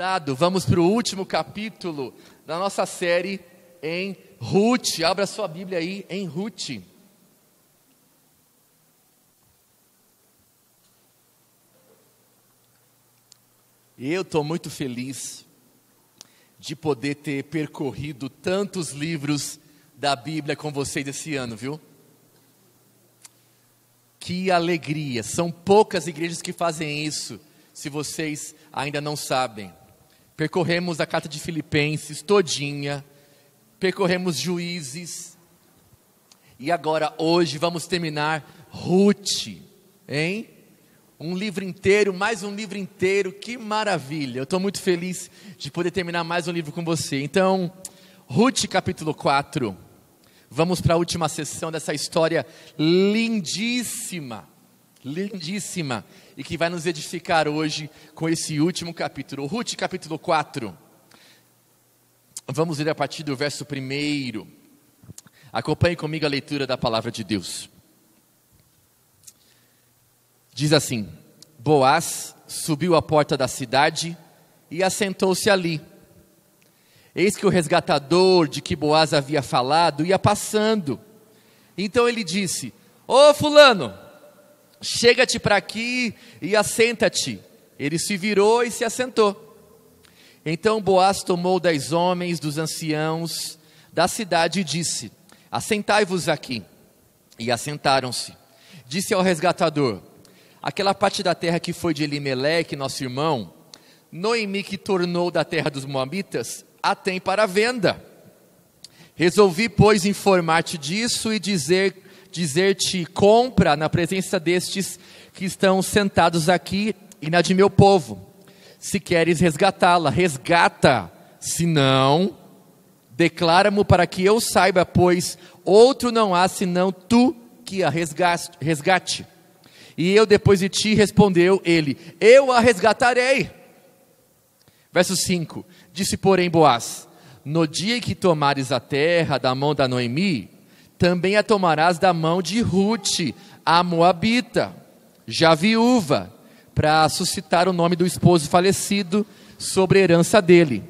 Dado, vamos para o último capítulo da nossa série em Ruth. Abra sua Bíblia aí em Ruth. Eu estou muito feliz de poder ter percorrido tantos livros da Bíblia com vocês esse ano, viu? Que alegria! São poucas igrejas que fazem isso, se vocês ainda não sabem. Percorremos a carta de Filipenses todinha, percorremos Juízes, e agora hoje vamos terminar Ruth, hein? Um livro inteiro, mais um livro inteiro, que maravilha! Eu estou muito feliz de poder terminar mais um livro com você. Então, Ruth capítulo 4. Vamos para a última sessão dessa história lindíssima, lindíssima, e que vai nos edificar hoje com esse último capítulo. Ruth capítulo 4. Vamos ler a partir do verso 1. Acompanhe comigo a leitura da palavra de Deus. Diz assim: Boaz subiu à porta da cidade e assentou-se ali. Eis que o resgatador de que Boaz havia falado ia passando. Então ele disse: Ô Fulano, chega-te para aqui e assenta-te. Ele se virou e se assentou. Então Boaz tomou dez homens dos anciãos da cidade e disse: Assentai-vos aqui. E assentaram-se. Disse ao resgatador: aquela parte da terra que foi de Elimeleque, nosso irmão, Noemi que tornou da terra dos Moabitas, a tem para venda. Resolvi, pois, informar-te disso e dizer dizer-te compra na presença destes que estão sentados aqui e na de meu povo. Se queres resgatá-la, resgata. Se não, declara-mo para que eu saiba, pois outro não há senão tu que a resgate. E eu depois de ti respondeu ele: Eu a resgatarei. Verso 5: Disse, porém, Boaz: No dia em que tomares a terra da mão da Noemi, também a tomarás da mão de Ruth, a Moabita, já viúva, para suscitar o nome do esposo falecido sobre a herança dele.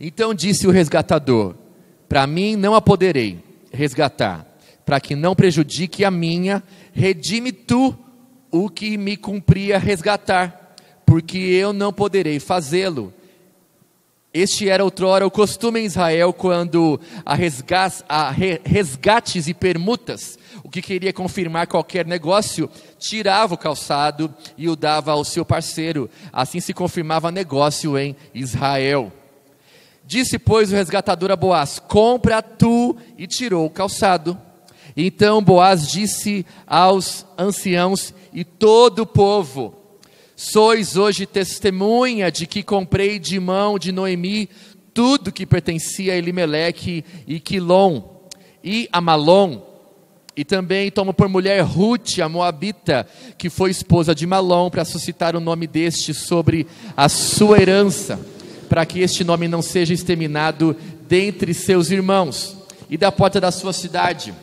Então disse o resgatador: Para mim não a poderei resgatar, para que não prejudique a minha, redime tu o que me cumpria resgatar, porque eu não poderei fazê-lo. Este era outrora o costume em Israel quando a, a resgates e permutas, o que queria confirmar qualquer negócio, tirava o calçado e o dava ao seu parceiro. Assim se confirmava negócio em Israel. Disse, pois, o resgatador a Boaz: Compra tu, e tirou o calçado. Então Boaz disse aos anciãos e todo o povo: Sois hoje testemunha de que comprei de mão de Noemi tudo que pertencia a Elimeleque e Quilom e Amalom, e também tomo por mulher Ruth, a Moabita, que foi esposa de Malom, para suscitar o nome deste sobre a sua herança, para que este nome não seja exterminado dentre seus irmãos, e da porta da sua cidade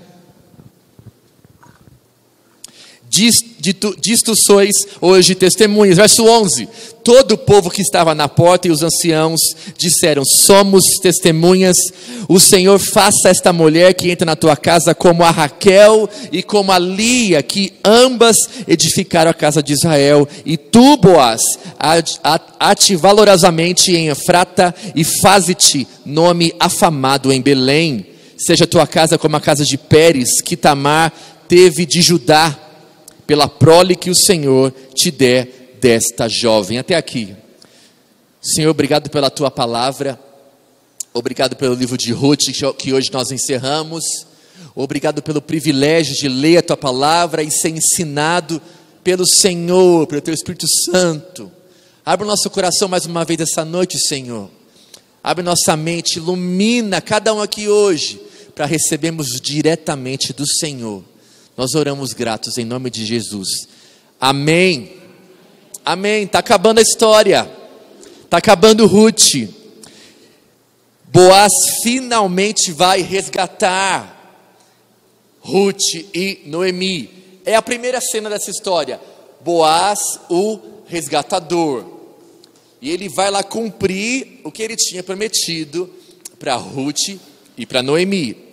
disto sois hoje testemunhas. Verso 11: Todo o povo que estava na porta e os anciãos disseram: Somos testemunhas. O Senhor faça esta mulher que entra na tua casa como a Raquel e como a Lia, que ambas edificaram a casa de Israel. E tu, Boaz, ate valorosamente em Efrata e faze-te nome afamado em Belém. Seja tua casa como a casa de Pérez, que Tamar teve de Judá pela prole que o Senhor te der desta jovem. Até aqui. Senhor, obrigado pela tua palavra. Obrigado pelo livro de Ruth que hoje nós encerramos. Obrigado pelo privilégio de ler a tua palavra e ser ensinado pelo Senhor, pelo teu Espírito Santo. Abre o nosso coração mais uma vez essa noite, Senhor. Abre nossa mente, ilumina cada um aqui hoje para recebermos diretamente do Senhor nós oramos gratos em nome de Jesus. Amém. Amém. Está acabando a história. Está acabando Ruth. Boaz finalmente vai resgatar Ruth e Noemi. É a primeira cena dessa história. Boaz, o resgatador. E ele vai lá cumprir o que ele tinha prometido para Ruth e para Noemi.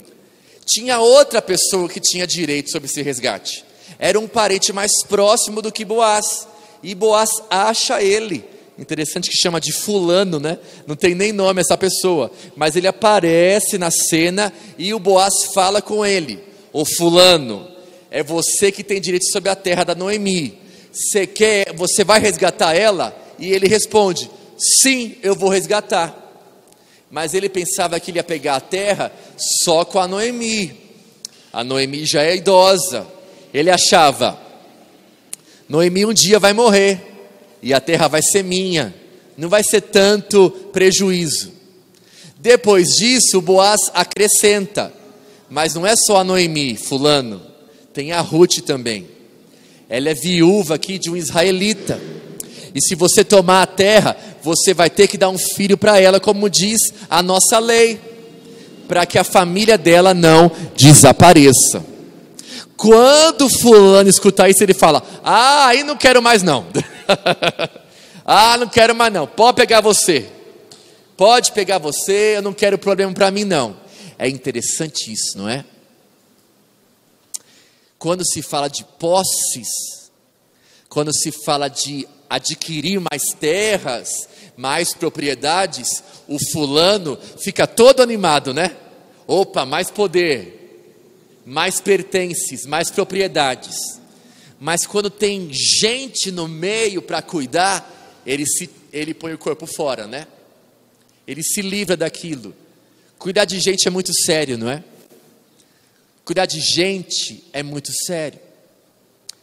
Tinha outra pessoa que tinha direito sobre esse resgate. Era um parente mais próximo do que Boaz. E Boaz acha ele. Interessante que chama de fulano, né? Não tem nem nome essa pessoa, mas ele aparece na cena e o Boaz fala com ele: "O fulano, é você que tem direito sobre a terra da Noemi. Você quer, você vai resgatar ela?" E ele responde: Sim, eu vou resgatar. Mas ele pensava que ele ia pegar a terra só com a Noemi. A Noemi já é idosa. Ele achava: Noemi um dia vai morrer e a terra vai ser minha. Não vai ser tanto prejuízo. Depois disso, Boaz acrescenta: Mas não é só a Noemi, Fulano, tem a Ruth também. Ela é viúva aqui de um israelita. E se você tomar a terra, você vai ter que dar um filho para ela, como diz a nossa lei, para que a família dela não desapareça. Quando fulano escutar isso, ele fala: Ah, aí não quero mais não. ah, não quero mais não. Pode pegar você. Pode pegar você, eu não quero problema para mim não. É interessante isso, não é? Quando se fala de posses, quando se fala de adquirir mais terras, mais propriedades, o fulano fica todo animado, né? Opa, mais poder, mais pertences, mais propriedades. Mas quando tem gente no meio para cuidar, ele, se, ele põe o corpo fora, né? Ele se livra daquilo. Cuidar de gente é muito sério, não é? Cuidar de gente é muito sério.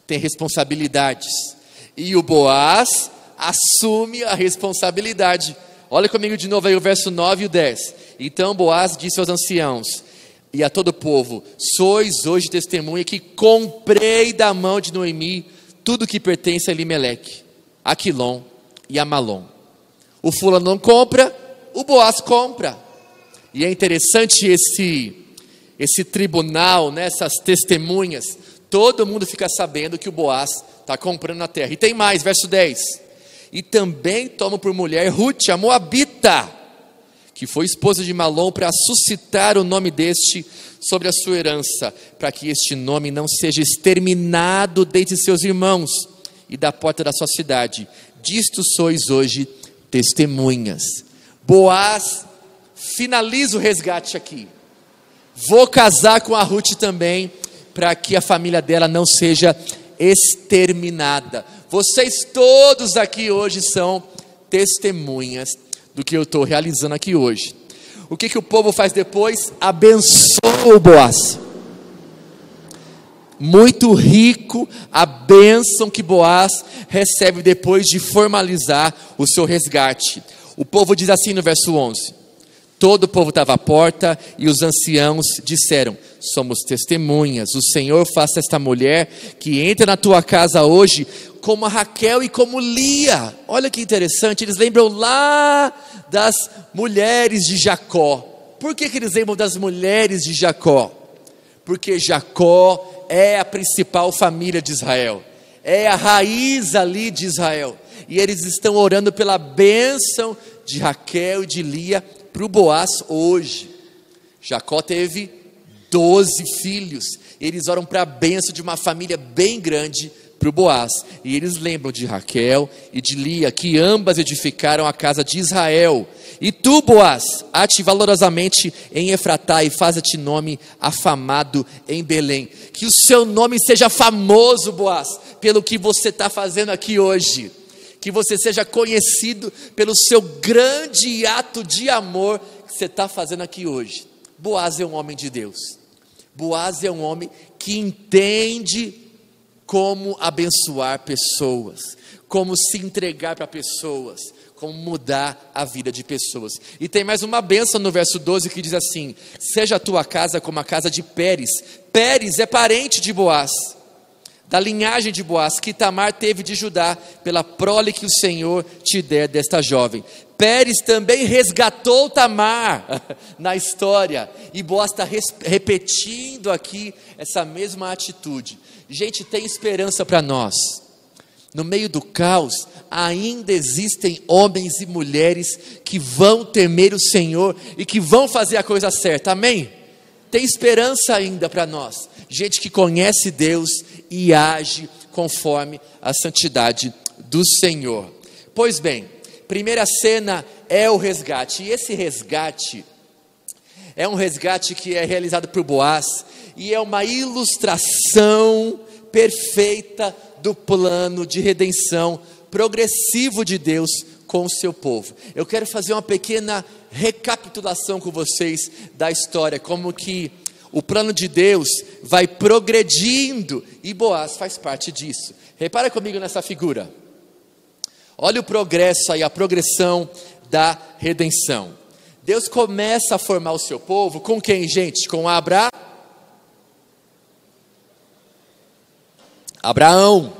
Tem responsabilidades. E o Boaz assume a responsabilidade. Olha comigo de novo aí o verso 9 e o 10. Então Boaz disse aos anciãos e a todo o povo: Sois hoje testemunha que comprei da mão de Noemi tudo que pertence a Elimeleque, a Quilom e a Malom. O fulano não compra, o Boaz compra. E é interessante esse esse tribunal, nessas né, testemunhas, todo mundo fica sabendo que o Boaz está comprando a terra. E tem mais, verso 10. E também toma por mulher Ruth, a Moabita, que foi esposa de Malom, para suscitar o nome deste sobre a sua herança, para que este nome não seja exterminado dentre seus irmãos e da porta da sua cidade. Disto sois hoje testemunhas. Boaz finaliza o resgate aqui. Vou casar com a Ruth também, para que a família dela não seja exterminada. Vocês todos aqui hoje são testemunhas do que eu estou realizando aqui hoje. O que, que o povo faz depois? Abençoa o Boaz. Muito rico a bênção que Boaz recebe depois de formalizar o seu resgate. O povo diz assim no verso 11: Todo o povo estava à porta e os anciãos disseram: Somos testemunhas. O Senhor faça esta mulher que entra na tua casa hoje como a Raquel e como Lia. Olha que interessante, eles lembram lá das mulheres de Jacó. Por que, que eles lembram das mulheres de Jacó? Porque Jacó é a principal família de Israel, é a raiz ali de Israel. E eles estão orando pela bênção de Raquel e de Lia para o Boaz hoje. Jacó teve 12 filhos. Eles oram para a benção de uma família bem grande para o Boaz. E eles lembram de Raquel e de Lia, que ambas edificaram a casa de Israel. E tu, Boaz, ate valorosamente em Efratá e faz-te nome afamado em Belém. Que o seu nome seja famoso, Boaz, pelo que você está fazendo aqui hoje que você seja conhecido pelo seu grande ato de amor que você está fazendo aqui hoje. Boaz é um homem de Deus. Boaz é um homem que entende como abençoar pessoas, como se entregar para pessoas, como mudar a vida de pessoas. E tem mais uma benção no verso 12 que diz assim: Seja a tua casa como a casa de Pérez. Pérez é parente de Boaz da linhagem de Boaz, que Tamar teve de Judá, pela prole que o Senhor te der desta jovem. Pérez também resgatou Tamar na história, e Boaz está repetindo aqui essa mesma atitude. Gente, tem esperança para nós. no meio do caos, ainda existem homens e mulheres que vão temer o Senhor e que vão fazer a coisa certa, amém? Tem esperança ainda para nós, gente que conhece Deus e age conforme a santidade do Senhor. Pois bem, primeira cena é o resgate, e esse resgate é um resgate que é realizado por Boaz e é uma ilustração perfeita do plano de redenção progressivo de Deus com o seu povo. Eu quero fazer uma pequena recapitulação com vocês da história, como que o plano de Deus vai progredindo e Boaz faz parte disso. Repara comigo nessa figura. Olha o progresso aí, a progressão da redenção. Deus começa a formar o seu povo com quem, gente? Com Abraão Abraão.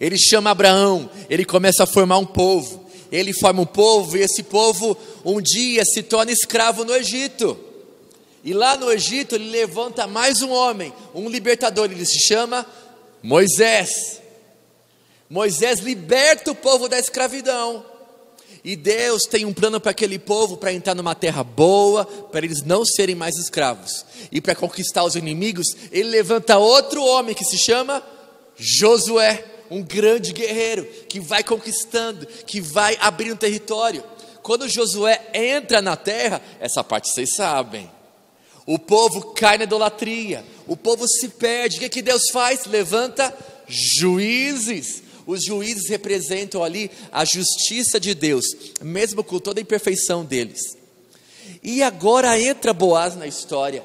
Ele chama Abraão, ele começa a formar um povo. Ele forma um povo e esse povo um dia se torna escravo no Egito. E lá no Egito ele levanta mais um homem, um libertador, ele se chama Moisés. Moisés liberta o povo da escravidão. E Deus tem um plano para aquele povo para entrar numa terra boa, para eles não serem mais escravos. E para conquistar os inimigos, ele levanta outro homem que se chama Josué, um grande guerreiro que vai conquistando, que vai abrindo território. Quando Josué entra na terra, essa parte vocês sabem. O povo cai na idolatria, o povo se perde. O que, que Deus faz? Levanta juízes. Os juízes representam ali a justiça de Deus, mesmo com toda a imperfeição deles. E agora entra Boaz na história.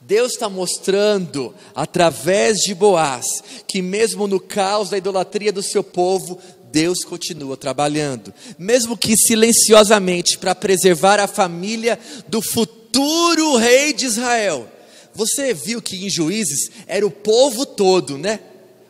Deus está mostrando, através de Boaz, que mesmo no caos da idolatria do seu povo, Deus continua trabalhando, mesmo que silenciosamente, para preservar a família do futuro rei de Israel. Você viu que em Juízes era o povo todo, né?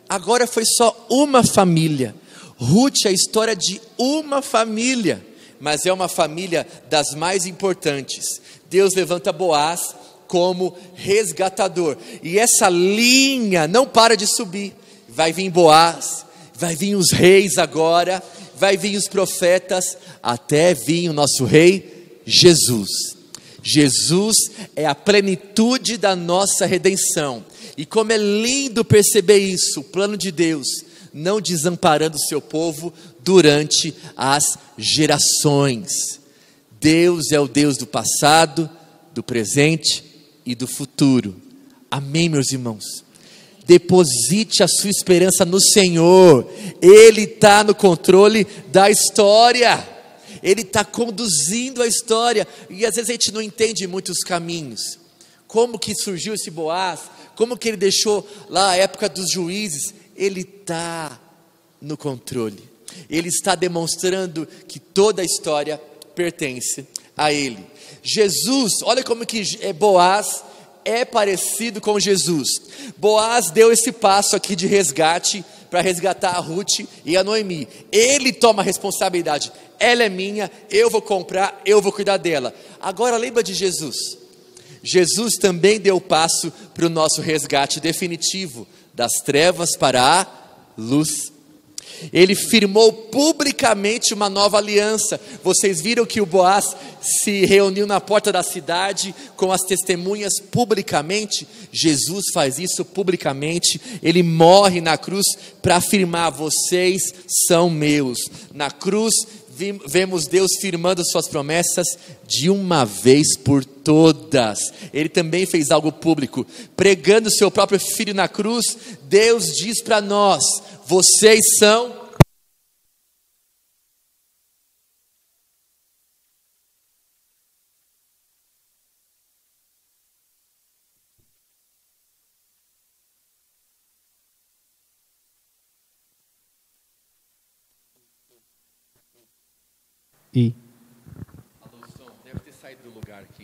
Agora foi só uma família. Ruth é a história de uma família, mas é uma família das mais importantes. Deus levanta Boaz como resgatador. E essa linha não para de subir. Vai vir Boaz, vai vir os reis agora, vai vir os profetas, até vir o nosso rei Jesus. Jesus é a plenitude da nossa redenção. E como é lindo perceber isso, o plano de Deus, não desamparando o seu povo durante as gerações. Deus é o Deus do passado, do presente e do futuro. Amém, meus irmãos? Deposite a sua esperança no Senhor, Ele está no controle da história, Ele está conduzindo a história, e às vezes a gente não entende muitos caminhos. Como que surgiu esse Boaz? Como que ele deixou lá a época dos juízes? Ele está no controle, Ele está demonstrando que toda a história pertence a Ele. Jesus, olha como que é Boaz é parecido com Jesus. Boaz deu esse passo aqui de resgate para resgatar a Ruth e a Noemi. Ele toma a responsabilidade. Ela é minha, eu vou comprar, eu vou cuidar dela. Agora lembra de Jesus. Jesus também deu passo para o nosso resgate definitivo das trevas para a luz ele firmou publicamente uma nova aliança. Vocês viram que o Boaz se reuniu na porta da cidade com as testemunhas publicamente? Jesus faz isso publicamente. Ele morre na cruz para afirmar: vocês são meus. Na cruz, vemos Deus firmando suas promessas de uma vez por todas. Ele também fez algo público, pregando seu próprio filho na cruz. Deus diz para nós: vocês são E. Alô, deve ter saído do lugar aqui.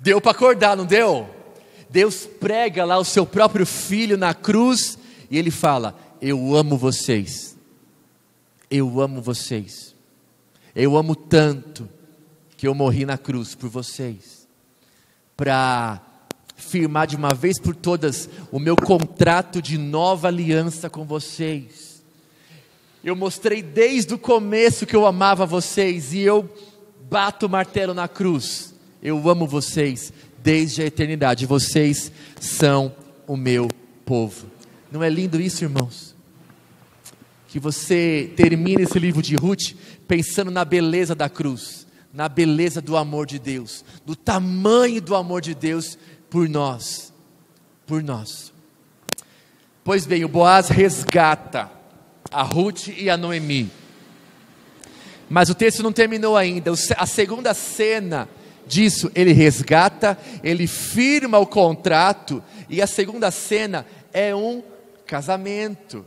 deu para acordar, não deu? Deus prega lá o seu próprio filho na cruz e ele fala: Eu amo vocês. Eu amo vocês. Eu amo tanto que eu morri na cruz por vocês. Para firmar de uma vez por todas o meu contrato de nova aliança com vocês. Eu mostrei desde o começo que eu amava vocês e eu bato o martelo na cruz. Eu amo vocês desde a eternidade. Vocês são o meu povo. Não é lindo isso, irmãos? Que você termine esse livro de Ruth pensando na beleza da cruz, na beleza do amor de Deus, do tamanho do amor de Deus por nós, por nós. Pois bem, o Boaz resgata a Ruth e a Noemi. Mas o texto não terminou ainda. A segunda cena disso, ele resgata, ele firma o contrato, e a segunda cena é um casamento.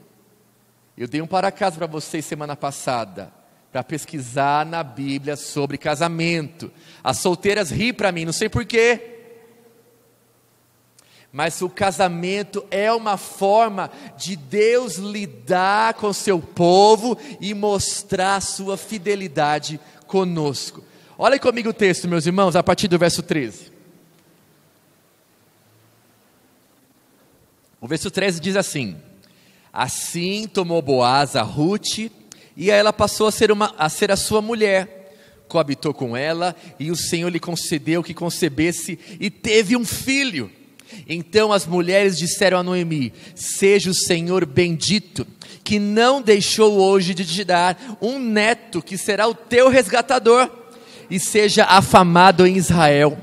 Eu dei um para casa para vocês semana passada, para pesquisar na Bíblia sobre casamento. As solteiras ri para mim, não sei porquê. Mas o casamento é uma forma de Deus lidar com seu povo e mostrar sua fidelidade conosco. Olha comigo o texto, meus irmãos, a partir do verso 13. O verso 13 diz assim: Assim tomou Boaz a Ruth, e ela passou a ser, uma, a ser a sua mulher. Coabitou com ela, e o Senhor lhe concedeu que concebesse, e teve um filho. Então as mulheres disseram a Noemi: Seja o Senhor bendito, que não deixou hoje de te dar um neto que será o teu resgatador, e seja afamado em Israel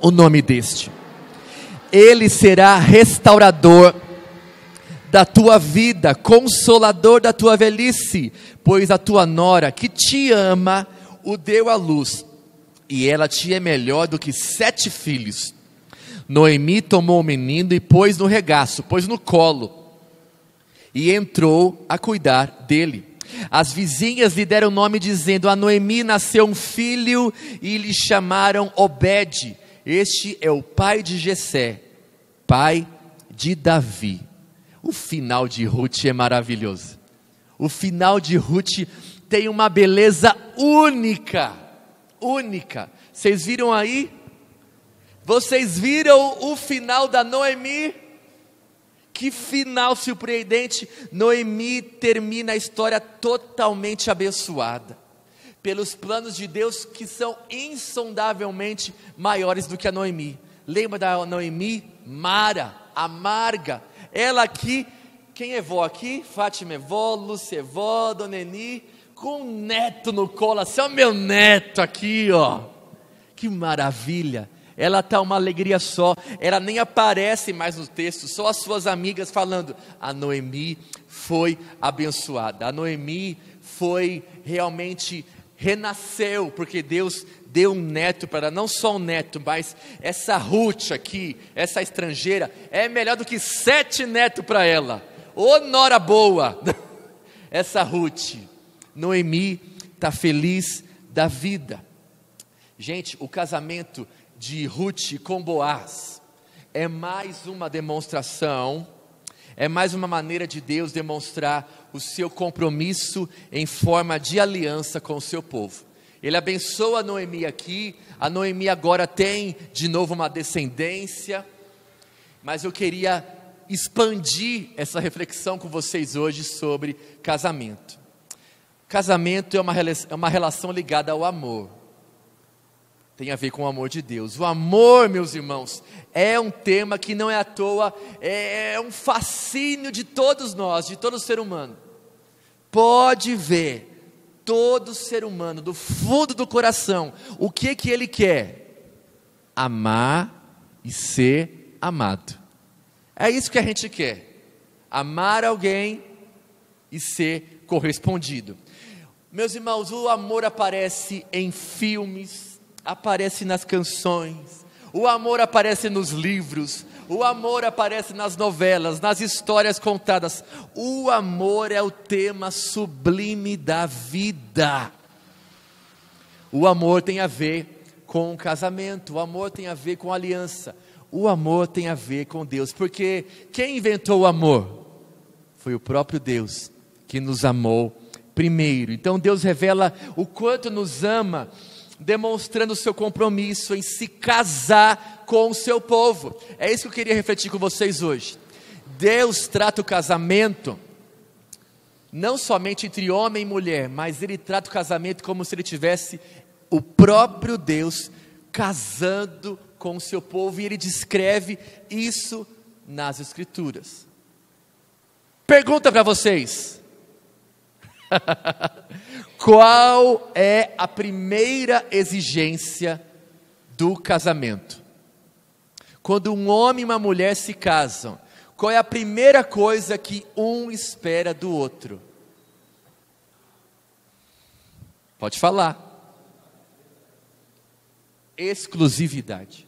o nome deste. Ele será restaurador da tua vida, consolador da tua velhice, pois a tua nora que te ama o deu à luz, e ela te é melhor do que sete filhos. Noemi tomou o menino e pôs no regaço, pôs no colo, e entrou a cuidar dele. As vizinhas lhe deram nome, dizendo: A Noemi nasceu um filho, e lhe chamaram Obed. Este é o pai de Jessé, pai de Davi. O final de Ruth é maravilhoso. O final de Ruth tem uma beleza única, única. Vocês viram aí? Vocês viram o final da Noemi? Que final surpreendente! Noemi termina a história totalmente abençoada, pelos planos de Deus que são insondavelmente maiores do que a Noemi. Lembra da Noemi? Mara, amarga. Ela aqui, quem é vó aqui? Fátima é vó, Lúcia é vó, Dona Eni, com um neto no colo, assim, ó, meu neto aqui, ó. Que maravilha! Ela está uma alegria só, ela nem aparece mais no texto, só as suas amigas falando: a Noemi foi abençoada, a Noemi foi realmente renasceu, porque Deus deu um neto para ela, não só um neto, mas essa Ruth aqui, essa estrangeira, é melhor do que sete netos para ela. Ô nora boa! essa Ruth, Noemi está feliz da vida. Gente, o casamento de Ruth com Boaz é mais uma demonstração, é mais uma maneira de Deus demonstrar o seu compromisso em forma de aliança com o seu povo. Ele abençoa a Noemi aqui, a Noemi agora tem de novo uma descendência, mas eu queria expandir essa reflexão com vocês hoje sobre casamento. Casamento é uma, é uma relação ligada ao amor tem a ver com o amor de Deus. O amor, meus irmãos, é um tema que não é à toa, é um fascínio de todos nós, de todo ser humano. Pode ver, todo ser humano, do fundo do coração, o que que ele quer? Amar e ser amado. É isso que a gente quer. Amar alguém e ser correspondido. Meus irmãos, o amor aparece em filmes, aparece nas canções, o amor aparece nos livros, o amor aparece nas novelas, nas histórias contadas. O amor é o tema sublime da vida. O amor tem a ver com o casamento, o amor tem a ver com a aliança, o amor tem a ver com Deus, porque quem inventou o amor? Foi o próprio Deus que nos amou primeiro. Então Deus revela o quanto nos ama demonstrando seu compromisso em se casar com o seu povo. É isso que eu queria refletir com vocês hoje. Deus trata o casamento não somente entre homem e mulher, mas ele trata o casamento como se ele tivesse o próprio Deus casando com o seu povo e ele descreve isso nas Escrituras. Pergunta para vocês: qual é a primeira exigência do casamento? Quando um homem e uma mulher se casam, qual é a primeira coisa que um espera do outro? Pode falar. Exclusividade.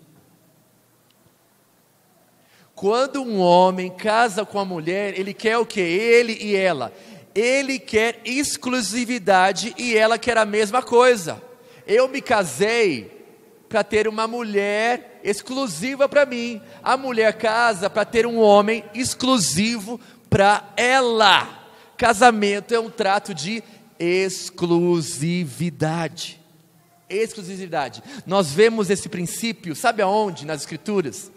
Quando um homem casa com a mulher, ele quer o que? Ele e ela. Ele quer exclusividade e ela quer a mesma coisa. Eu me casei para ter uma mulher exclusiva para mim. A mulher casa para ter um homem exclusivo para ela. Casamento é um trato de exclusividade. Exclusividade. Nós vemos esse princípio, sabe aonde? Nas Escrituras?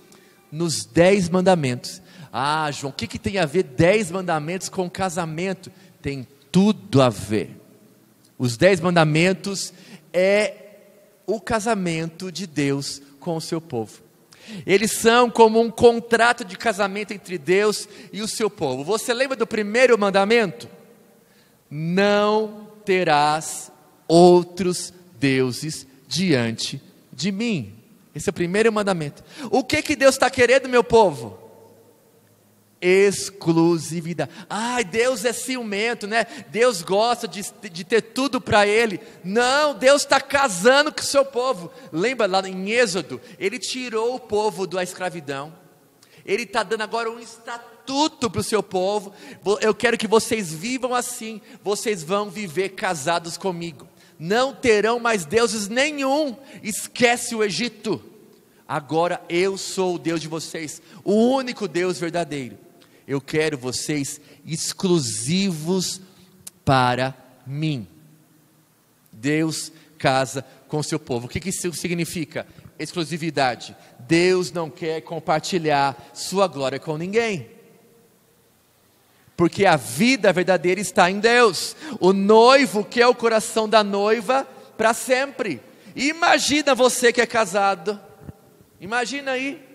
Nos Dez Mandamentos. Ah, João, o que, que tem a ver Dez Mandamentos com casamento? Tem tudo a ver. Os Dez Mandamentos é o casamento de Deus com o seu povo. Eles são como um contrato de casamento entre Deus e o seu povo. Você lembra do primeiro mandamento? Não terás outros deuses diante de mim. Esse é o primeiro mandamento. O que que Deus está querendo, meu povo? Exclusividade. Ai, Deus é ciumento, né? Deus gosta de, de ter tudo para Ele. Não, Deus está casando com o seu povo. Lembra lá em Êxodo? Ele tirou o povo da escravidão. Ele está dando agora um estatuto para o seu povo. Eu quero que vocês vivam assim. Vocês vão viver casados comigo. Não terão mais deuses nenhum. Esquece o Egito. Agora eu sou o Deus de vocês, o único Deus verdadeiro eu quero vocês exclusivos para mim. Deus casa com seu povo. O que, que isso significa? Exclusividade. Deus não quer compartilhar sua glória com ninguém. Porque a vida verdadeira está em Deus. O noivo quer o coração da noiva para sempre. Imagina você que é casado. Imagina aí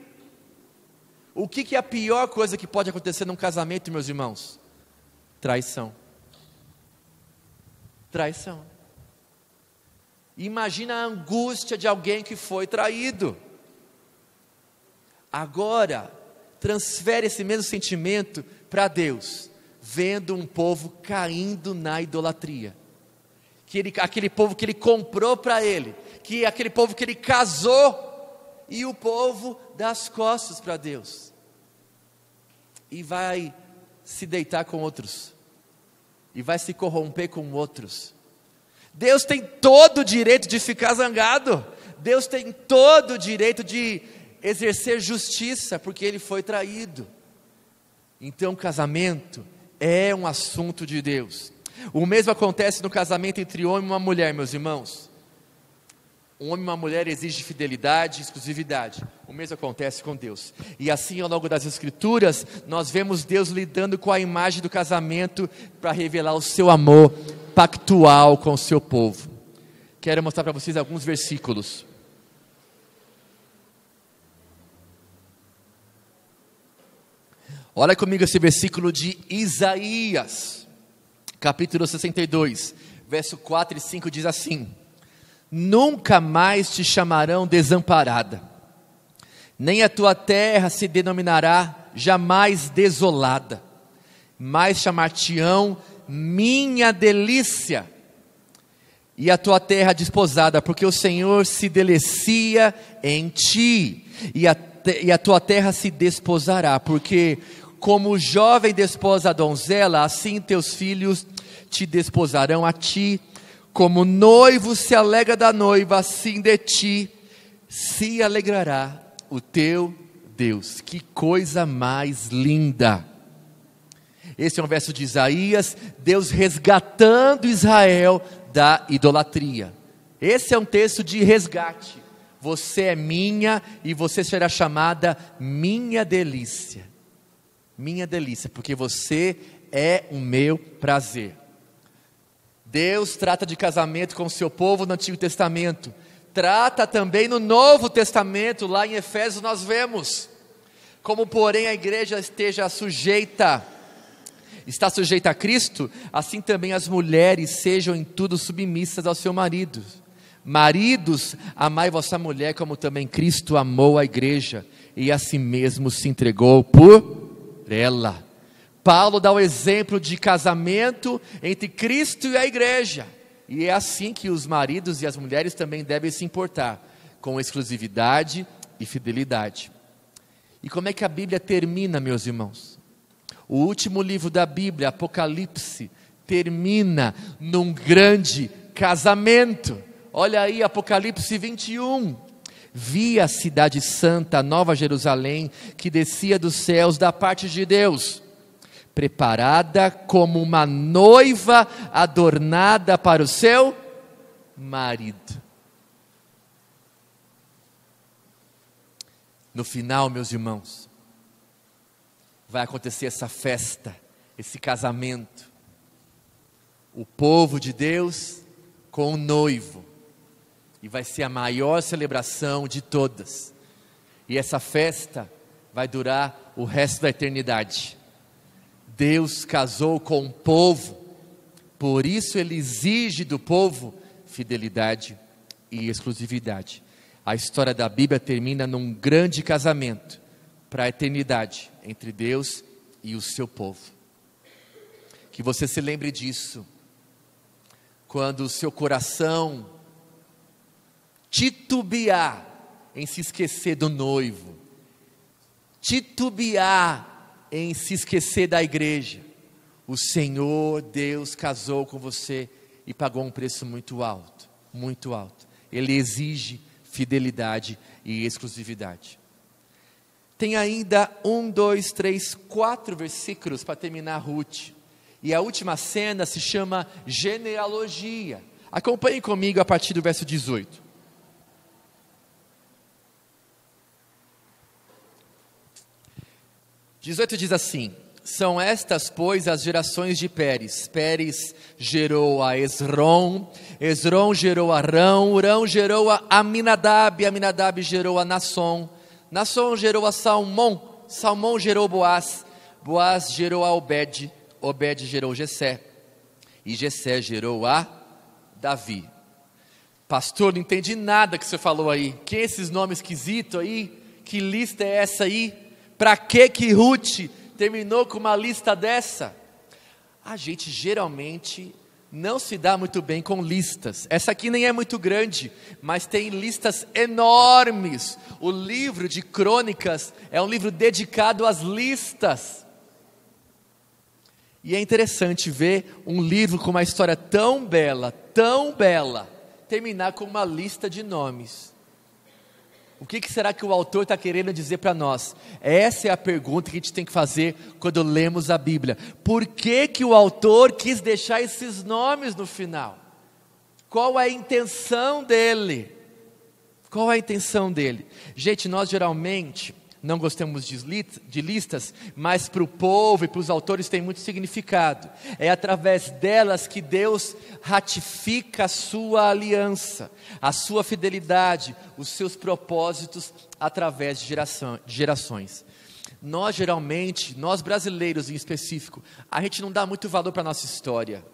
o que, que é a pior coisa que pode acontecer num casamento, meus irmãos? Traição. Traição. Imagina a angústia de alguém que foi traído. Agora, transfere esse mesmo sentimento para Deus, vendo um povo caindo na idolatria. Que ele, aquele povo que ele comprou para ele, que aquele povo que ele casou e o povo dá as costas para Deus e vai se deitar com outros, e vai se corromper com outros. Deus tem todo o direito de ficar zangado, Deus tem todo o direito de exercer justiça, porque ele foi traído. Então, casamento é um assunto de Deus. O mesmo acontece no casamento entre homem e uma mulher, meus irmãos. Um homem e uma mulher exigem fidelidade e exclusividade. O mesmo acontece com Deus. E assim, ao longo das Escrituras, nós vemos Deus lidando com a imagem do casamento para revelar o seu amor pactual com o seu povo. Quero mostrar para vocês alguns versículos. Olha comigo esse versículo de Isaías, capítulo 62, verso 4 e 5 diz assim: nunca mais te chamarão desamparada, nem a tua terra se denominará jamais desolada, mas chamar-te-ão minha delícia, e a tua terra desposada, porque o Senhor se delicia em ti, e a, e a tua terra se desposará, porque como o jovem desposa a donzela, assim teus filhos te desposarão a ti, como noivo se alegra da noiva, assim de ti se alegrará o teu Deus. Que coisa mais linda! Esse é um verso de Isaías, Deus resgatando Israel da idolatria. Esse é um texto de resgate. Você é minha e você será chamada minha delícia. Minha delícia, porque você é o meu prazer. Deus trata de casamento com o seu povo no Antigo Testamento, trata também no Novo Testamento, lá em Efésios nós vemos. Como, porém, a igreja esteja sujeita, está sujeita a Cristo, assim também as mulheres sejam em tudo submissas ao seu marido. Maridos, amai vossa mulher, como também Cristo amou a igreja e a si mesmo se entregou por ela Paulo dá o exemplo de casamento entre Cristo e a igreja. E é assim que os maridos e as mulheres também devem se importar, com exclusividade e fidelidade. E como é que a Bíblia termina, meus irmãos? O último livro da Bíblia, Apocalipse, termina num grande casamento. Olha aí, Apocalipse 21. Vi a cidade santa, nova Jerusalém, que descia dos céus da parte de Deus preparada como uma noiva adornada para o seu marido. No final, meus irmãos, vai acontecer essa festa, esse casamento. O povo de Deus com o noivo. E vai ser a maior celebração de todas. E essa festa vai durar o resto da eternidade. Deus casou com o povo, por isso ele exige do povo fidelidade e exclusividade. A história da Bíblia termina num grande casamento para a eternidade entre Deus e o seu povo. Que você se lembre disso quando o seu coração titubear em se esquecer do noivo, titubear em se esquecer da igreja. O Senhor Deus casou com você e pagou um preço muito alto, muito alto. Ele exige fidelidade e exclusividade. Tem ainda um, dois, três, quatro versículos para terminar Ruth. E a última cena se chama genealogia. Acompanhe comigo a partir do verso 18. 18 diz assim: São estas, pois, as gerações de Pérez. Pérez gerou a Esrom, Esrom gerou a Rão, Rão gerou a Aminadab, Aminadab gerou a Nasson, Nasson gerou a Salmão, Salmão gerou Boaz, Boaz gerou a Obed, Obed gerou Jessé, e Jessé gerou a Davi. Pastor, não entendi nada que você falou aí. Que esses nomes esquisitos aí? Que lista é essa aí? Para que que Ruth terminou com uma lista dessa? A gente geralmente não se dá muito bem com listas. Essa aqui nem é muito grande, mas tem listas enormes. O livro de crônicas é um livro dedicado às listas. E é interessante ver um livro com uma história tão bela, tão bela, terminar com uma lista de nomes. O que, que será que o autor está querendo dizer para nós? Essa é a pergunta que a gente tem que fazer quando lemos a Bíblia. Por que, que o autor quis deixar esses nomes no final? Qual é a intenção dele? Qual é a intenção dele? Gente, nós geralmente não gostamos de listas, mas para o povo e para os autores tem muito significado. É através delas que Deus ratifica a sua aliança, a sua fidelidade, os seus propósitos através de, geração, de gerações. Nós geralmente, nós brasileiros em específico, a gente não dá muito valor para a nossa história.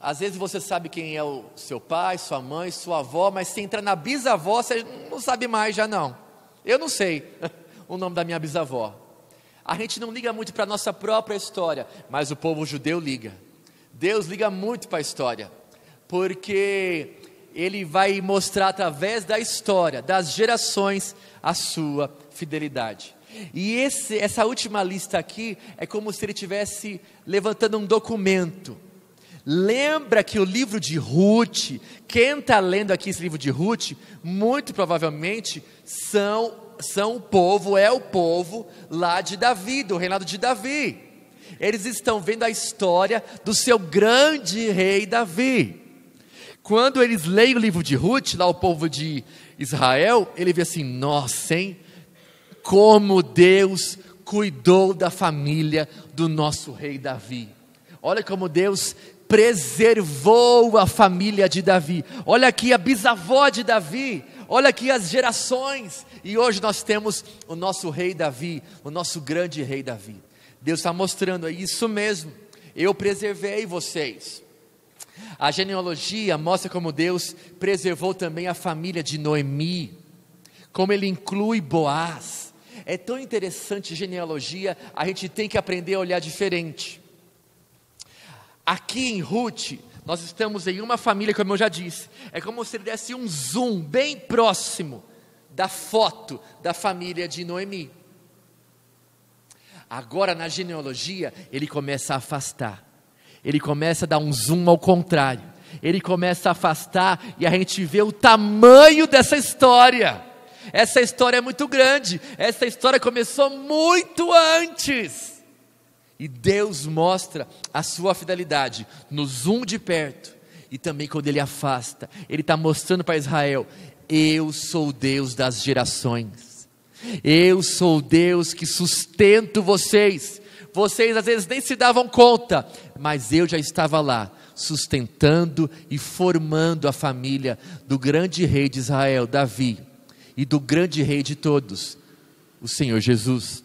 Às vezes você sabe quem é o seu pai, sua mãe, sua avó, mas se entra na bisavó, você não sabe mais já não. Eu não sei o nome da minha bisavó. A gente não liga muito para a nossa própria história, mas o povo judeu liga. Deus liga muito para a história, porque Ele vai mostrar através da história, das gerações, a sua fidelidade. E esse, essa última lista aqui é como se ele estivesse levantando um documento. Lembra que o livro de Ruth, quem está lendo aqui esse livro de Ruth, muito provavelmente são, são o povo, é o povo lá de Davi, do reinado de Davi. Eles estão vendo a história do seu grande rei Davi. Quando eles leem o livro de Ruth, lá o povo de Israel, ele vê assim: nossa, hein? Como Deus cuidou da família do nosso rei Davi. Olha como Deus preservou a família de Davi. Olha aqui a bisavó de Davi. Olha aqui as gerações. E hoje nós temos o nosso rei Davi, o nosso grande rei Davi. Deus está mostrando é isso mesmo. Eu preservei vocês. A genealogia mostra como Deus preservou também a família de Noemi, como ele inclui Boaz. É tão interessante genealogia, a gente tem que aprender a olhar diferente. Aqui em Ruth, nós estamos em uma família, como eu já disse, é como se ele desse um zoom bem próximo da foto da família de Noemi. Agora, na genealogia, ele começa a afastar, ele começa a dar um zoom ao contrário, ele começa a afastar e a gente vê o tamanho dessa história. Essa história é muito grande, essa história começou muito antes. E Deus mostra a sua fidelidade no zoom de perto e também quando ele afasta. Ele está mostrando para Israel: eu sou o Deus das gerações. Eu sou o Deus que sustento vocês. Vocês às vezes nem se davam conta, mas eu já estava lá, sustentando e formando a família do grande rei de Israel, Davi, e do grande rei de todos, o Senhor Jesus.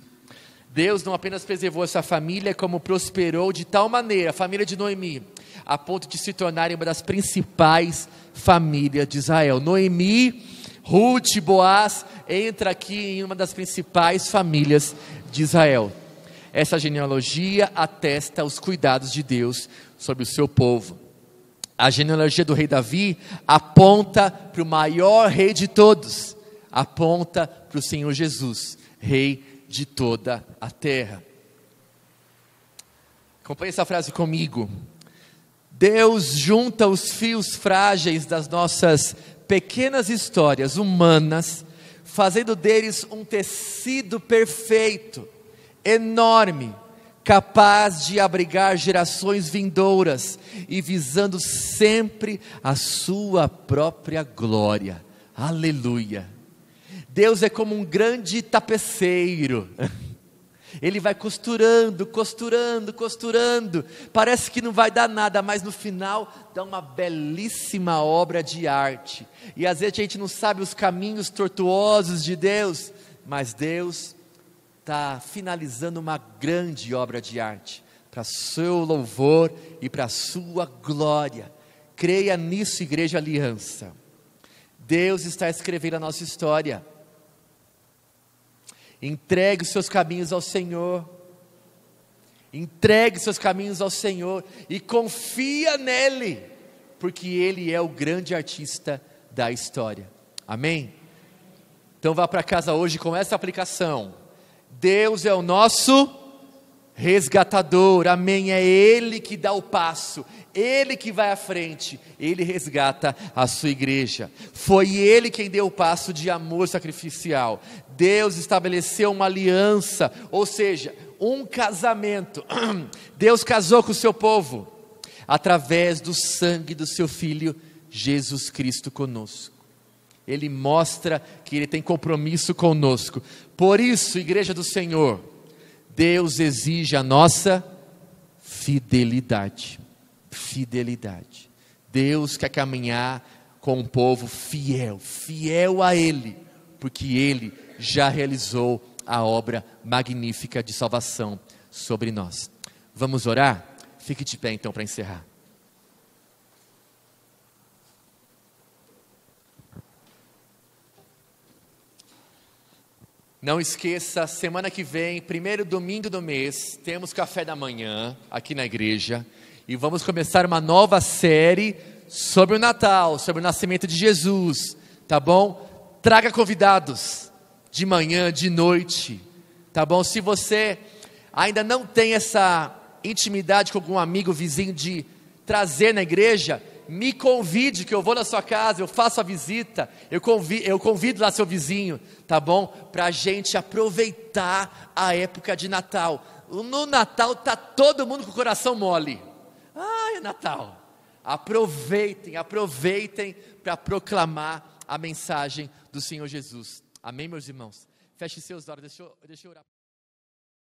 Deus não apenas preservou essa família, como prosperou de tal maneira, a família de Noemi, a ponto de se tornarem uma das principais famílias de Israel. Noemi, Ruth, Boaz, entra aqui em uma das principais famílias de Israel. Essa genealogia atesta os cuidados de Deus sobre o seu povo. A genealogia do rei Davi aponta para o maior rei de todos, aponta para o Senhor Jesus, rei de toda a terra. Acompanhe essa frase comigo. Deus junta os fios frágeis das nossas pequenas histórias humanas, fazendo deles um tecido perfeito, enorme, capaz de abrigar gerações vindouras e visando sempre a sua própria glória. Aleluia. Deus é como um grande tapeceiro. Ele vai costurando, costurando, costurando. Parece que não vai dar nada, mas no final dá uma belíssima obra de arte. E às vezes a gente não sabe os caminhos tortuosos de Deus, mas Deus está finalizando uma grande obra de arte para seu louvor e para sua glória. Creia nisso, Igreja Aliança. Deus está escrevendo a nossa história. Entregue os seus caminhos ao Senhor. Entregue seus caminhos ao Senhor e confia nele, porque ele é o grande artista da história. Amém? Então vá para casa hoje com essa aplicação. Deus é o nosso resgatador, amém. É Ele que dá o passo, Ele que vai à frente, Ele resgata a sua igreja. Foi Ele quem deu o passo de amor sacrificial. Deus estabeleceu uma aliança, ou seja, um casamento. Deus casou com o seu povo através do sangue do seu filho Jesus Cristo conosco. Ele mostra que ele tem compromisso conosco. Por isso, igreja do Senhor, Deus exige a nossa fidelidade. Fidelidade. Deus quer caminhar com um povo fiel, fiel a Ele, porque Ele já realizou a obra magnífica de salvação sobre nós. Vamos orar? Fique de pé então para encerrar. Não esqueça, semana que vem, primeiro domingo do mês, temos café da manhã aqui na igreja e vamos começar uma nova série sobre o Natal, sobre o nascimento de Jesus, tá bom? Traga convidados de manhã, de noite, tá bom? Se você ainda não tem essa intimidade com algum amigo, vizinho de trazer na igreja, me convide, que eu vou na sua casa, eu faço a visita, eu convido, eu convido lá seu vizinho, tá bom? Para a gente aproveitar a época de Natal. No Natal tá todo mundo com o coração mole. Ah, é Natal. Aproveitem, aproveitem para proclamar a mensagem do Senhor Jesus. Amém, meus irmãos? Feche seus olhos, deixa eu, deixa eu orar.